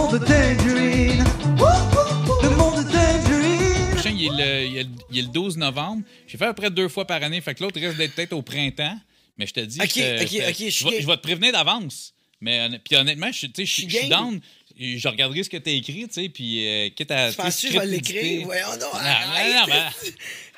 monde Tangerine. Le monde de Tangerine. prochain, il est, le, il est le- il est le 12 novembre. J'ai fait à peu près deux fois par année. Fait que l'autre risque d'être peut-être au printemps. Mais je te dis. Ok, je te- ok, je te- ok, je suis vais- game. je vais te prévenir d'avance. Mais puis honnêtement, je, tu sais, je, suis je suis game. down. Je regarderai ce que tu as écrit, tu sais, puis euh, quitte à. Je pense que je vais l'écrire? Voyons non, non, arrête. non, ben-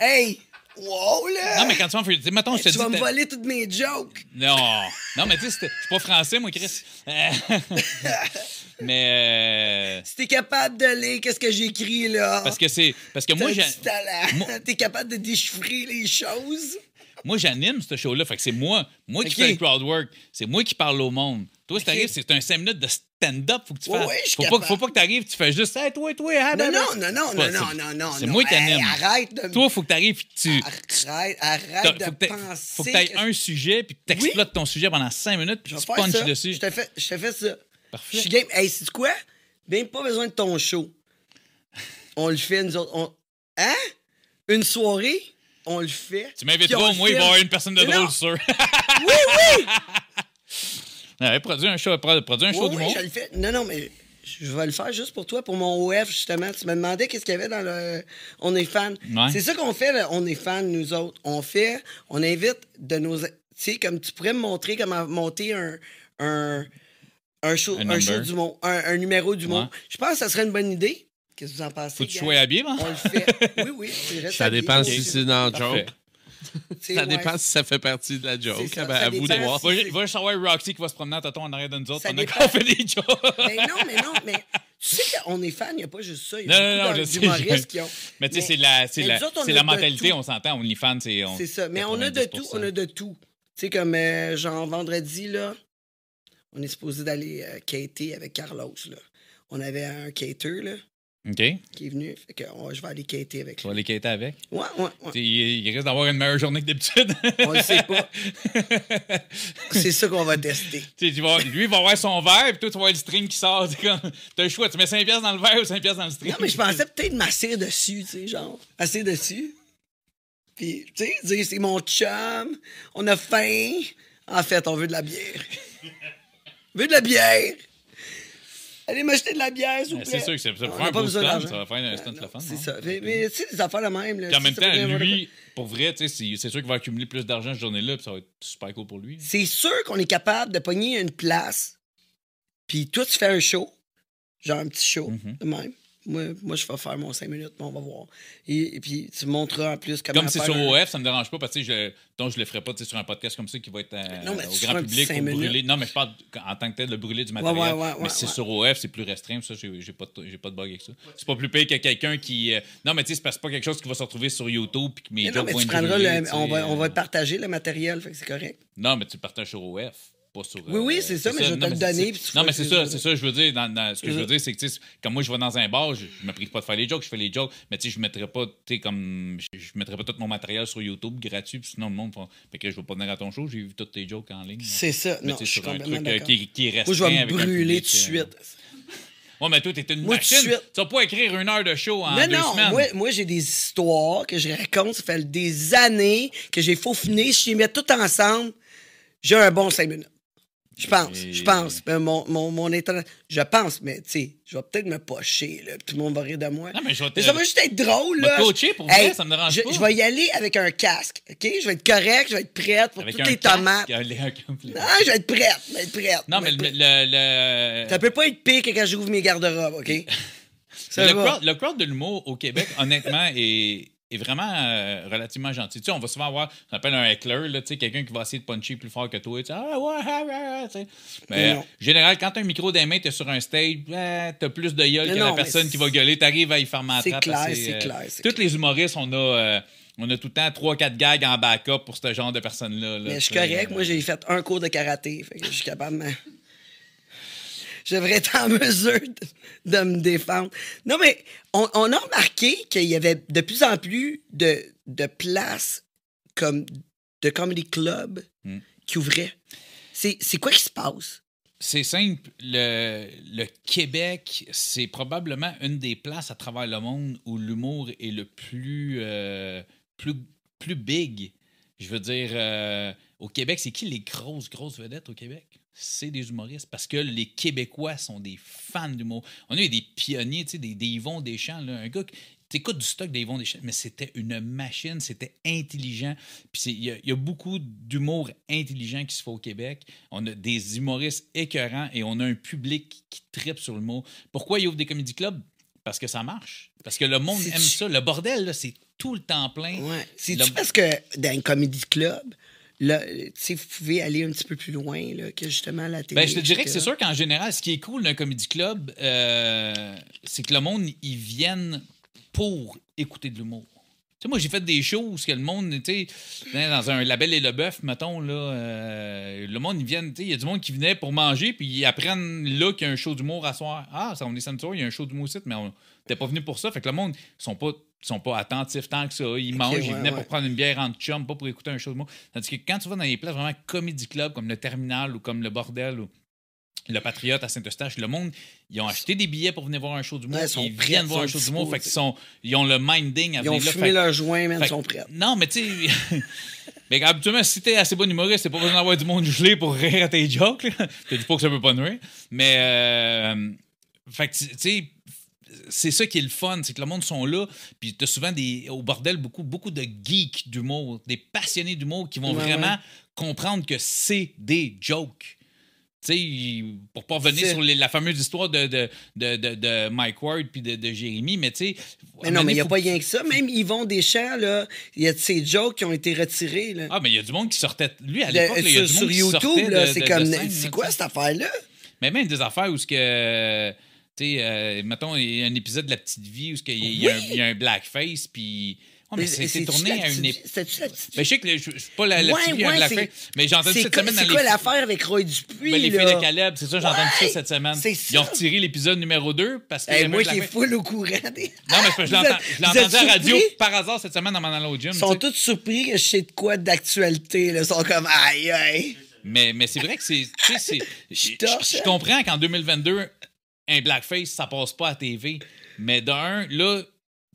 Hey! Wow, là! Non, mais quand tu vas sais, Mettons, je te tu vas me voler toutes mes jokes. Non, non, mais tu sais, suis pas français, moi, Chris. Mais. euh, Si t'es capable de lire qu'est-ce que j'écris, là. parce que c'est. Parce que moi, j'ai. moi- T'es capable de déchiffrer les choses. Moi, j'anime ce show-là. Fait que c'est moi. Moi qui fais le crowd work. C'est moi qui parle au monde. Toi, si t'arrives, c'est un 5 minutes de stand-up. Faut que tu fasses. suis faut, pas, faut pas que t'arrives, tu fais juste, hey, toi, toi, ah, Non, non, non, non, non, pas- non, non, non. C'est moi qui Hey, anime. Arrête de Toi, faut que t'arrives tu. Arrête, arrête de faut que penser. faut que t'aies que- un sujet, puis que t'exploites ton sujet pendant 5 minutes, puis tu punches dessus. Je te fais, je te fais ça. Parfait. Je suis game. Hey, c'est quoi? Même pas besoin de ton show. On le fait, nous autres. On... Hein? Une soirée? On le fait. Tu au le moins, il va y avoir une personne de drôle, sûr. Oui, oui! Ouais, produis un show, pro- produis un show Oui, du oui, monde. je le fais. Non, non, mais je vais le faire juste pour toi, pour mon OF, justement. Tu me demandais qu'est-ce qu'il y avait dans le On est fan. Ouais. C'est ça qu'on fait, le On est fan, nous autres. On fait, on invite de nos. Tu sais, comme tu pourrais me montrer comment monter un. un un show, Un un show du monde, un, un numéro du Ouais. monde. Je pense que ça serait une bonne idée. Qu'est-ce que vous en pensez? Faut que tu gang? sois habillé, hein? On le fait. Oui, oui. tu Ça dépend si c'est dans le joke. Ça ouais. dépend si ça fait partie de la joke. C'est ça, Ben, ça à vous de voir. si- Va, savoir Roxy qui va se promener en tâton en arrière de nous autres Ça pendant qu'on fait des jokes. Mais non, mais non, mais tu sais qu'on est fan, il n'y a pas juste ça. Il y a non, non, beaucoup je sais, d'humoristes je- qui ont. Mais tu sais, c'est la, c'est la, autres, on c'est la mentalité, on s'entend. OnlyFans, c'est. on- C'est ça. Mais on a de tout, 90%. on a de tout. Tu sais, comme euh, genre vendredi, là, on est supposé d'aller euh, cater avec Carlos, là. On avait un cater, là, OK. qui est venu. Fait que oh, je vais aller cater avec Tu lui. vas les quitter avec? Ouais, ouais, ouais. Tu Il, il risque d'avoir une meilleure journée que d'habitude. On le sait pas. C'est ça qu'on va tester. Tu tu vas- lui, il va avoir son verre, puis toi, tu vas avoir le stream qui sort. Comme, t'as le choix, tu mets 5 pièces dans le verre ou 5 pièces dans le stream. Non, mais je pensais peut-être m'asseoir dessus, tu sais, genre. Asseoir dessus. Puis, tu sais, dire c'est mon chum, on a faim. En fait, on veut de la bière. on veut de la bière. Allez m'acheter de la bière, s'il vous plaît. C'est sûr que c'est- ça a un beau d'argent. ça va faire un non, le fun. C'est ça. Mais, mais, tu sais, des affaires de même. Là, en même temps, lui, pour vrai, tu sais, c'est sûr qu'il va accumuler plus d'argent cette journée-là, puis ça va être super cool pour lui. C'est sûr qu'on est capable de pogner une place, puis toi, tu fais un show, genre un petit show, Mhm. de même. Moi, moi, je vais faire mon 5 minutes, puis on va voir. Et, et puis, tu montreras en plus comment Comme c'est sur un- OF, ça me dérange pas parce que je, donc je le ferai pas sur un podcast comme ça qui va être euh, Non, mais au grand public pour brûler. Non, mais je parle en tant que tel de brûler du matériel. ouais, ouais, mais ouais, c'est sur OF, c'est plus restreint. Ça, j'ai pas, pas de bug avec ça. C'est pas plus payé que quelqu'un qui. euh, Non, mais tu sais, c'est pas quelque chose qui va se retrouver sur YouTube puis que mes Mais non, mais tu prendras le, on, va, on va euh, partager le matériel, fait que c'est correct. Non, mais tu le partages sur OF. Pas sur, Oui, oui, c'est ça, mais je vais te le donner, Non, mais c'est ça, c'est ça, je veux dire. Ce que je veux ça. dire, c'est que, tu sais, comme moi, je vais dans un bar, je, me prive pas de faire les jokes, je fais les jokes, mais tu sais, je mettrais pas, tu comme. Je, mettrais pas tout mon matériel sur YouTube gratuit, puis sinon, le monde. Fait que je vais pas venir à ton show, j'ai vu tous tes jokes en ligne. C'est ça. Mais Non, tu je suis complètement truc euh, d'accord. qui, qui Moi, je vais me brûler tout de euh, suite. Ouais, mais toi, t'es une Moi, machine. Tu vas pas écrire une heure de show en Non, deux non, semaines. moi, moi j'ai des histoires que je raconte. Ça fait des années que j'ai faufiné. Si je les mets tout ensemble, j'ai un bon 5 minutes. Je pense, Et- je pense. Mon, mon, mon Je pense, mais tu sais, je vais peut-être me pocher, là, tout le monde va rire de moi. Non, mais je vais te- ça va juste être drôle, Je vais là. coacher pour vrai, ça me dérange je, pas. Je vais y aller avec un casque, OK? Je vais être correct, je vais être prête pour Avec toutes un les casque, tomates. un-. Non, je vais être prête, je vais être prête. Non, mais le. prête. le, le- Ça peut pas être pire que quand j'ouvre mes garde-robes, OK? Le, crowd, le crowd de l'humour au Québec, honnêtement, est, est vraiment euh, relativement gentil. Tu sais, on va souvent avoir, on appelle un heckler, là, tu sais, quelqu'un qui va essayer de puncher plus fort que toi. Tu sais, ah, ouais, ah, tu sais. Mais en non. général, quand t'as un micro les mains, t'es sur un stage, ouais, t'as plus de gueule Mais que non, la personne qui va gueuler. T'arrives à y faire ma c'est clair, c'est euh, clair, Tous les humoristes, on a. euh, on a tout le temps 3-4 gags en backup pour ce genre de personnes-là. là, Mais je suis correct. euh, Moi, j'ai fait un cours de karaté. Fait que je suis capable de Je devrais être en mesure de, de me défendre. Non, mais on, on a remarqué qu'il y avait de plus en plus de, de places comme de comedy club Hmm. qui ouvraient. C'est c'est quoi qui se passe? C'est simple. Le, le Québec, c'est probablement une des places à travers le monde où l'humour est le plus, euh, plus, plus big. Je veux dire, euh, au Québec, c'est qui les grosses, grosses vedettes au Québec? C'est des humoristes. Parce que les Québécois sont des fans d'humour. On a eu des pionniers, tu sais, des, des Yvon Deschamps, là, un gars qui. T'écoutes du stock d'Yvon Deschamps, mais c'était une machine, c'était intelligent. Puis il y, a- il y a beaucoup d'humour intelligent qui se fait au Québec. On a des humoristes écœurants et on a un public qui tripe sur l'humour. Pourquoi ils ouvrent des comédie clubs? Parce que ça marche. Parce que le monde aime ça. Le bordel, c'est tout le temps plein. Ouais. C'est-tu Le- parce que dans un comedy club, sais, vous pouvez aller un petit peu plus loin là, que justement la télé. Ben, je te dirais que c'est sûr qu'en général, ce qui est cool d'un comédie club, euh, c'est que le monde, ils viennent pour écouter de l'humour. Tu sais, moi, j'ai fait des choses que le monde, tu sais, dans un label et le bœuf, mettons, là, euh, le monde, ils viennent, tu sais, il y a du monde qui venait pour manger, puis ils apprennent là qu'il y a un show d'humour à soir. Ah, ça, on est samedi soir, il y a un show d'humour ici, mais on n'était pas venu pour ça. Fait que le monde, ils sont pas, sont pas attentifs tant que ça. Ils mangent, ils venaient ouais. pour prendre une bière en chum, pas pour écouter un show d'humour. Tandis que quand tu vas dans les places vraiment comédie club, comme le Terminal ou comme le Bordel ou le Patriote à Saint-Eustache, le monde, ils ont acheté des billets pour venir voir un show d'humour. Ouais, ils sont ils prêts, viennent voir un show. Fait qu'ils sont, ils ont le minding à Ils ont venir là. fumé Fait- leur joint, fait- ils sont prêts. Non, mais tu sais. mais habituellement, si t'es assez bon humoriste, t'as pas besoin d'avoir du monde gelé pour rire à tes jokes. Te dis pas que ça peut pas nuire. Mais. Euh, fait que, tu sais. C'est ça qui est le fun, c'est que le monde sont là, puis t'as souvent des, au bordel beaucoup, beaucoup de geeks d'humour, des passionnés d'humour qui vont Ouais, vraiment ouais. comprendre que c'est des jokes. Sais, pour pas revenir C'est- sur les- la fameuse histoire de, de, de, de, de Mike Ward puis de, Jérémy, mais tu sais. Mais non, mais il n'y a faut- pas rien que ça. Même Yvon Deschamps, là, il y a de ces jokes qui ont été retirés. Là. Ah, mais il y a du monde qui sortait. Lui, à l'époque, il y a du monde sur qui sortait YouTube, c'est comme. C'est quoi cette affaire-là? Mais même des affaires où ce que. Tu sais, euh, mettons, il y a un épisode de La Petite Vie où il y, a un- il y a un blackface, puis. Oh, mais c'est tourné à une époque. Petite Ben, je sais que je suis pas la, la Ouais, ouais, mais j'ai entendu cette semaine dans c'est quoi l'affaire avec Roy Dupuis? Ben, les filles de Caleb, c'est ça, j'ai entendu ça cette semaine. Ils ont retiré l'épisode numéro 2 parce que. Moi qui est full au courant. Des... Non, mais je l'ai entendu- à la radio par hasard cette semaine en m'en allant au gym. Ils sont tous surpris que je sais de quoi d'actualité. Ils sont comme aïe aïe. Mais, mais c'est vrai que c'est. tu sais, c'est- Je torche, je hein? comprends qu'en 2022, un blackface, ça passe pas à TV. Mais d'un, là,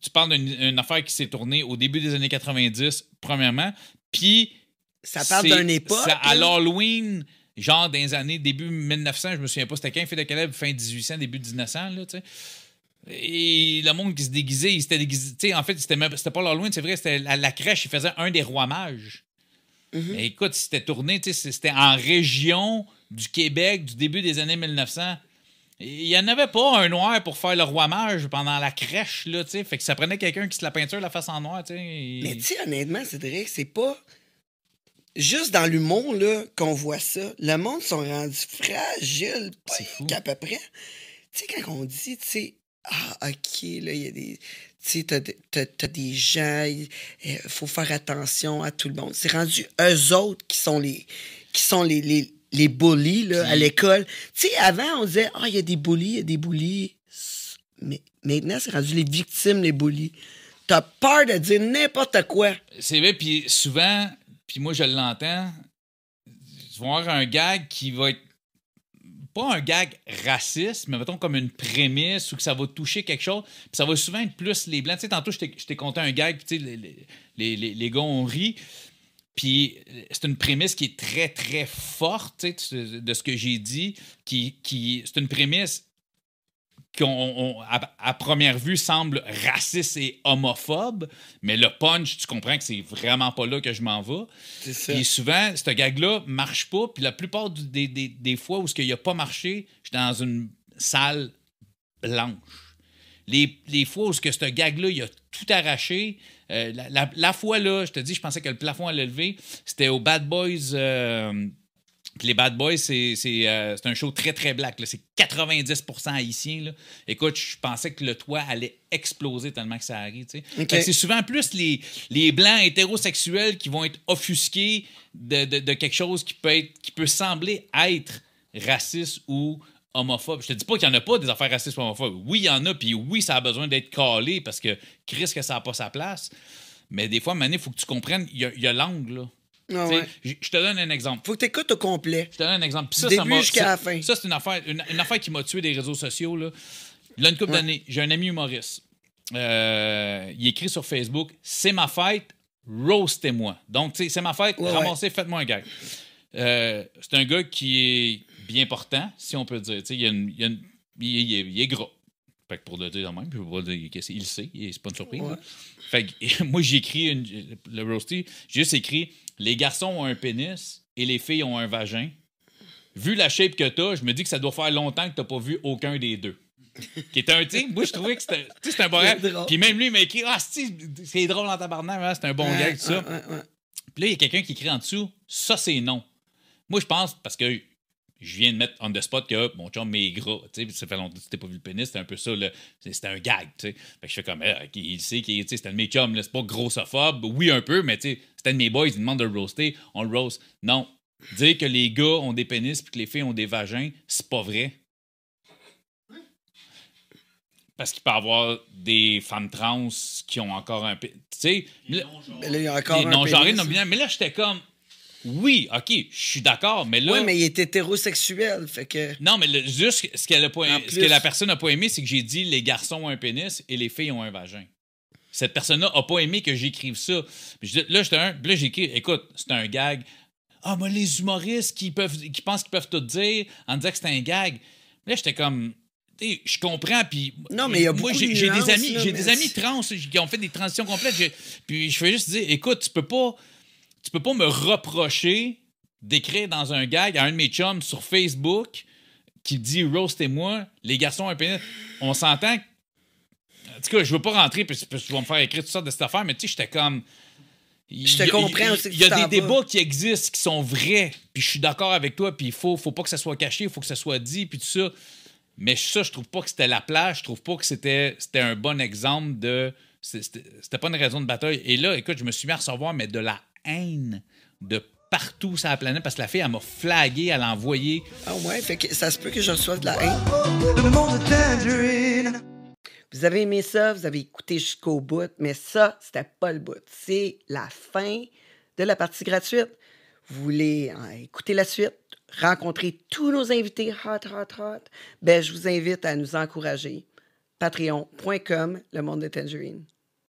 tu parles d'une une affaire qui s'est tournée au début des années 90, premièrement. Puis. Ça parle d'une époque. ça- à l'Halloween, genre dans les années début 1900, je me souviens pas, c'était quand, fait de Caleb, fin 1800, début 1900, là, tu sais. Et le monde qui se déguisait, il s'était déguisé. Tu sais, en fait, c'était c'était pas l'Halloween, c'est vrai, c'était la, la crèche, il faisait un des rois mages. Mm-hmm. Écoute, c'était tourné, c'était en région du Québec du début des années 1900. Il n'y en avait pas un noir pour faire le roi mage pendant la crèche, là, tu sais. Fait que ça prenait quelqu'un qui se la peinture la face en noir, tu sais. et- Mais tu honnêtement, que c'est pas. Juste dans l'humour, là, qu'on voit ça. Le monde sont rendus fragiles, qu'à peu près. Tu sais, quand on dit, tu sais, ah, OK, là, il y a des. Tu sais, t'as, t'as- t'as des gens, il faut faire attention à tout le monde. C'est rendu eux autres qui sont les, qui sont les, les, les bullies, là, à l'école. Tu sais, avant, on disait, ah, il y a des bullies, il y a des bullies. Mais maintenant, c'est rendu les victimes, les bullies. T'as peur de dire n'importe quoi. C'est vrai, puis souvent, puis moi je l'entends, tu vas avoir un gag qui va être pas un gag raciste, mais mettons comme une prémisse ou que ça va toucher quelque chose, puis ça va souvent être plus les blancs. Tu sais, tantôt, je t'ai conté un gag, puis tu sais, les, les, les, les- les gars ont ri, puis c'est une prémisse qui est très, très forte, tu sais, de ce que j'ai dit, qui, qui c'est une prémisse on- à, à première vue, semble raciste et homophobe, mais le punch, tu comprends que c'est vraiment pas là que je m'en vais. C'est ça. Puis souvent, ce gag-là marche pas. Puis la plupart des, des- des fois où ce qu'il a pas marché, j'étais dans une salle blanche. Les, les fois où ce que ce gag-là, il a tout arraché, euh, la, la- la fois là, je te dis, je pensais que le plafond allait lever, c'était au Bad Boys. euh, puis les Bad Boys, c'est c'est, euh, c'est un show très, très black. C'est 90% haïtien. Là. Écoute, je pensais que le toit allait exploser tellement que ça arrive. C'est souvent plus les, les blancs hétérosexuels qui vont être offusqués de, de- de quelque chose qui peut, être, qui peut sembler être raciste ou homophobe. Je te dis pas qu'il y en a pas des affaires racistes ou homophobes. Oui, il y en a, puis oui, ça a besoin d'être calé parce que Chris, que ça n'a pas sa place. Mais des fois, Mané, il faut que tu comprennes, il y a, l'angle, là. Ah Tu ouais. Je te donne un exemple. Faut que t'écoutes au complet. Je te donne un exemple. Puis ça, début jusqu'à la fin. Ça, c'est une affaire, une, une affaire qui m'a tué des réseaux sociaux. Là, Là, une couple Ouais. d'années, j'ai un ami humoriste. Euh, il écrit sur Facebook C'est ma fête, roastez-moi. Donc, tu sais, c'est ma fête, Ouais, ramassez, faites-moi un gag. Euh, c'est un gars qui est bien portant, si on peut dire. Il, y a une- il, y a une- il est- il est, gras. Fait que pour le dire même, puis je vais pas dire qu'il le sait, c'est pas une surprise. Ouais. Fait que moi, j'ai écrit une- le roasty, j'ai juste écrit Les garçons ont un pénis et les filles ont un vagin. Vu la shape que t'as, je me dis que ça doit faire longtemps que t'as pas vu aucun des deux. Qui était un type, moi je trouvais que c'était un bon gag. Puis même lui, il m'a écrit Ah, c'est c'est drôle en tabarnak, hein, c'est un bon Ouais, gag, tout ça. ouais. Puis là, il y a quelqu'un qui écrit en dessous, ça c'est non. Moi, je pense, parce que je viens de mettre on the spot que mon chum est gras. Tu sais, ça fait longtemps que tu pas vu le pénis, c'était un peu ça, là. C'était un gag, tu sais. Fait que je fais comme, ok, il sait qu'il tu sais, c'était un de mes chums, c'est pas grossophobe. Oui, un peu, mais tu sais, c'était un de mes boys, il demande de le roaster, on le roast. Non. Dire que les gars ont des pénis puis que les filles ont des vagins, c'est pas vrai. Parce qu'il peut y avoir des femmes trans qui ont encore un pénis. Tu sais, là- Mais là, il y a encore les non-genrés, non. Mais là, j'étais comme, oui, OK, je suis d'accord, mais là. Ouais, mais il est hétérosexuel, fait que... Non, mais le- juste ce, qu'elle a pas, ce que la personne n'a pas aimé, c'est que j'ai dit les garçons ont un pénis et les filles ont un vagin. Cette personne-là n'a pas aimé que j'écrive ça. Là, j'étais un. Là, j'ai écrit, écoute, c'est un gag. Ah, moi, les humoristes qui, peuvent, qui pensent qu'ils peuvent tout dire en disant que c'est un gag. Là, j'étais comme. tu sais, Je comprends, puis Non, mais il y a moi beaucoup j'ai de j'ai des amis, là, j'ai mais des amis trans qui ont fait des transitions complètes. Puis je fais juste dire, écoute, tu peux pas, tu peux pas me reprocher d'écrire dans un gag à un de mes chums sur Facebook qui dit roastez-moi, les garçons un pénis. On s'entend. En tout cas, je veux pas rentrer parce que tu vas me faire écrire toutes sortes de cette affaire, mais tu sais, j'étais comme. Je te y a- comprends aussi Il y a tu t'en des vas. débats qui existent, qui sont vrais, puis je suis d'accord avec toi, puis il faut, faut pas que ça soit caché, il faut que ça soit dit, puis tout ça. Mais ça, je trouve pas que c'était la plage, je trouve pas que c'était c'était un bon exemple de. C'était c'était pas une raison de bataille. Et là, écoute, je me suis mis à recevoir, mais de la haine de partout sur la planète parce que la fille, elle m'a flagué, elle a envoyé. Ah ouais, fait que ça se peut que je reçoive de la haine. Le monde de Tangerine. Vous avez aimé ça, vous avez écouté jusqu'au bout, mais ça, c'était pas le bout. C'est la fin de la partie gratuite. Vous voulez euh, écouter la suite, rencontrer tous nos invités hot, hot, hot, ben, je vous invite à nous encourager. Patreon.com, le monde de Tangerine.